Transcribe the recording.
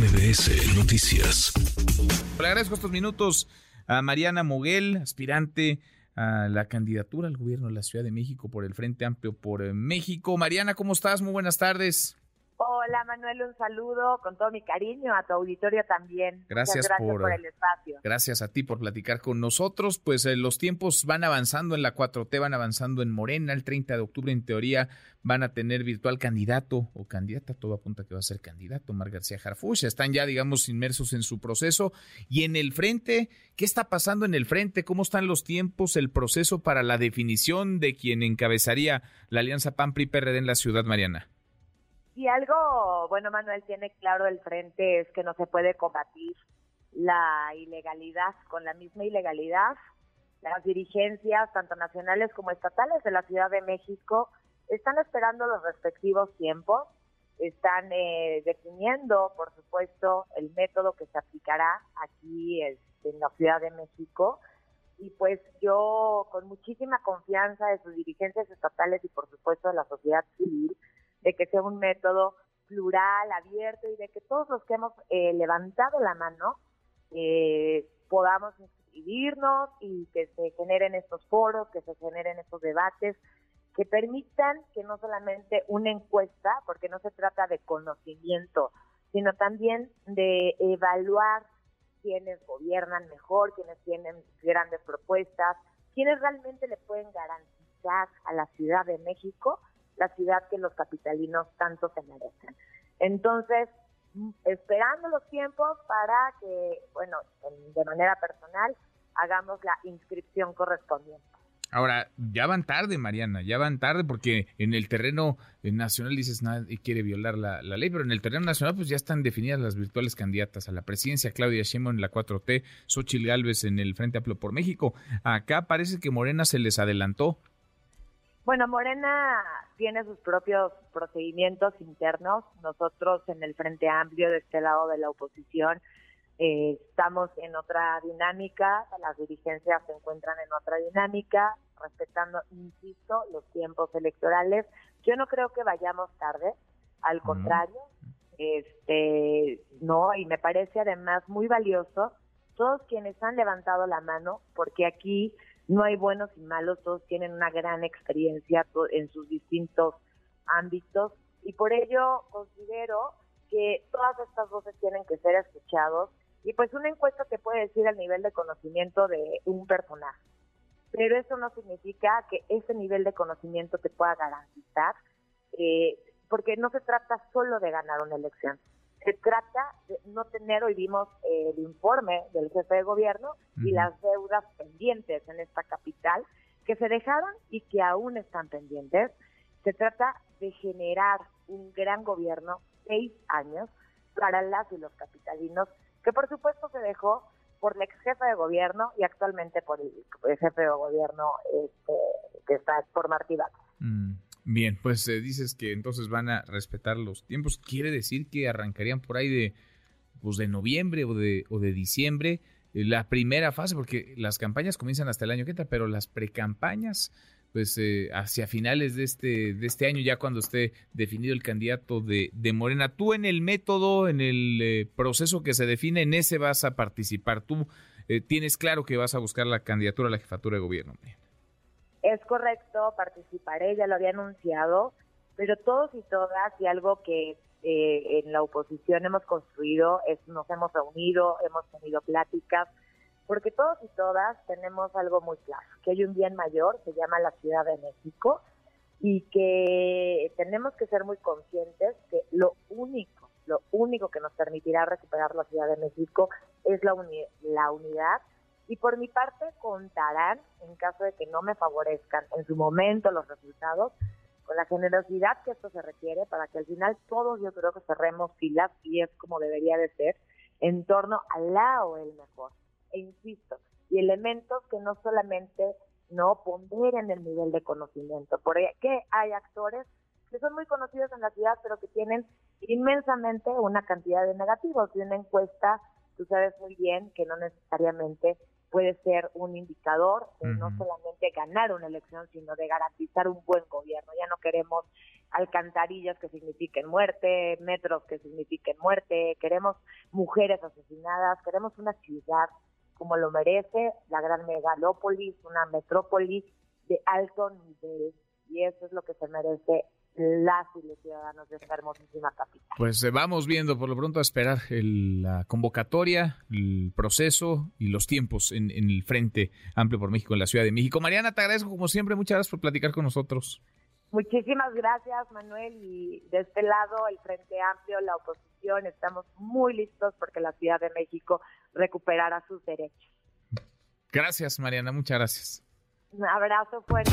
MBS Noticias. Le agradezco estos minutos a Mariana Moguel, aspirante a la candidatura al gobierno de la Ciudad de México por el Frente Amplio por México. Mariana, ¿cómo estás? Muy buenas tardes. Hola Manuel, un saludo con todo mi cariño, a tu auditorio también. Gracias, gracias por, el espacio. Gracias a ti por platicar con nosotros. Pues eh, los tiempos van avanzando en la 4T, van avanzando en Morena. El 30 de octubre, en teoría, van a tener virtual candidato o candidata. Todo apunta que va a ser candidato, Mar García Harfuch. Están ya, digamos, inmersos en su proceso. Y en el frente, ¿qué está pasando en el frente? ¿Cómo están los tiempos, el proceso para la definición de quien encabezaría la alianza PAN-PRI-PRD en la ciudad, Mariana? Y algo, bueno, Manuel tiene claro el frente es que no se puede combatir la ilegalidad con la misma ilegalidad. Las dirigencias, tanto nacionales como estatales de la Ciudad de México, están esperando los respectivos tiempos, están eh, definiendo, por supuesto, el método que se aplicará aquí este, en la Ciudad de México. Y pues yo, con muchísima confianza de sus dirigencias estatales y, por supuesto, de la sociedad civil, de que sea un método plural, abierto y de que todos los que hemos eh, levantado la mano eh, podamos inscribirnos y que se generen estos foros, que se generen estos debates, que permitan que no solamente una encuesta, porque no se trata de conocimiento, sino también de evaluar quienes gobiernan mejor, quienes tienen grandes propuestas, quienes realmente le pueden garantizar a la Ciudad de México la ciudad que los capitalinos tanto se merecen. Entonces, esperando los tiempos para que, bueno, de manera personal, hagamos la inscripción correspondiente. Ahora, ya van tarde, Mariana, ya van tarde porque en el terreno nacional dices nada y quiere violar la, ley, pero en el terreno nacional pues ya están definidas las virtuales candidatas a la presidencia, Claudia Sheinbaum en la 4T, Xochitl Gálvez en el Frente Amplio por México. Acá parece que Morena se les adelantó bueno, Morena tiene sus propios procedimientos internos. Nosotros en el Frente Amplio, de este lado de la oposición, eh, estamos en otra dinámica, las dirigencias se encuentran en otra dinámica, respetando, insisto, los tiempos electorales. Yo no creo que vayamos tarde, al contrario, este, no, y me parece además muy valioso todos quienes han levantado la mano, porque aquí no hay buenos y malos, todos tienen una gran experiencia en sus distintos ámbitos. Y por ello considero que todas estas voces tienen que ser escuchados y pues una encuesta te puede decir el nivel de conocimiento de un personaje, pero eso no significa que ese nivel de conocimiento te pueda garantizar, eh, porque no se trata solo de ganar una elección, se trata de no tener, hoy vimos eh, el informe del jefe de gobierno y las deudas pendientes en esta capital que se dejaron y que aún están pendientes. Se trata de generar un gran gobierno, seis años, para las y los capitalinos, que por supuesto se dejó por la ex jefa de gobierno y actualmente por el, jefe de gobierno este, que está por Martí mm. Bien, pues eh, dices que entonces van a respetar los tiempos. Quiere decir que arrancarían por ahí de, pues de noviembre o de, o de diciembre eh, la primera fase, porque las campañas comienzan hasta el año que entra, pero las precampañas, pues eh, hacia finales de este, de este año, ya cuando esté definido el candidato de, de Morena. Tú en el método, en el proceso que se define, en ese vas a participar. Tú tienes claro que vas a buscar la candidatura a la jefatura de gobierno. Es correcto, participaré, ya lo había anunciado, pero todos y todas, y algo que eh, en la oposición hemos construido, es nos hemos reunido, hemos tenido pláticas, porque todos y todas tenemos algo muy claro, que hay un bien mayor, se llama la Ciudad de México, y que tenemos que ser muy conscientes que lo único, lo único que nos permitirá recuperar la Ciudad de México es la, la unidad y por mi parte contarán, en caso de que no me favorezcan en su momento los resultados, con la generosidad que esto se requiere para que al final todos yo creo que cerremos filas y es como debería de ser en torno al lado el mejor. E insisto, y elementos que no solamente no ponderen el nivel de conocimiento, porque hay actores que son muy conocidos en la ciudad, pero que tienen inmensamente una cantidad de negativos. Y una encuesta, tú sabes muy bien que no necesariamente puede ser un indicador de no solamente ganar una elección, sino de garantizar un buen gobierno. Ya no queremos alcantarillas que signifiquen muerte, metros que signifiquen muerte, queremos mujeres asesinadas, queremos una ciudad como lo merece, la gran megalópolis, una metrópolis de alto nivel, y eso es lo que se merece las y los ciudadanos de esta hermosísima capital. Pues eh, vamos viendo por lo pronto a esperar la convocatoria, el proceso y los tiempos en, en, el Frente Amplio por México en la Ciudad de México. Mariana, te agradezco como siempre, muchas gracias por platicar con nosotros. Muchísimas gracias, Manuel. Y de este lado, el Frente Amplio, la oposición, estamos muy listos porque la Ciudad de México recuperará sus derechos. Gracias, Mariana. Muchas gracias. Un abrazo fuerte.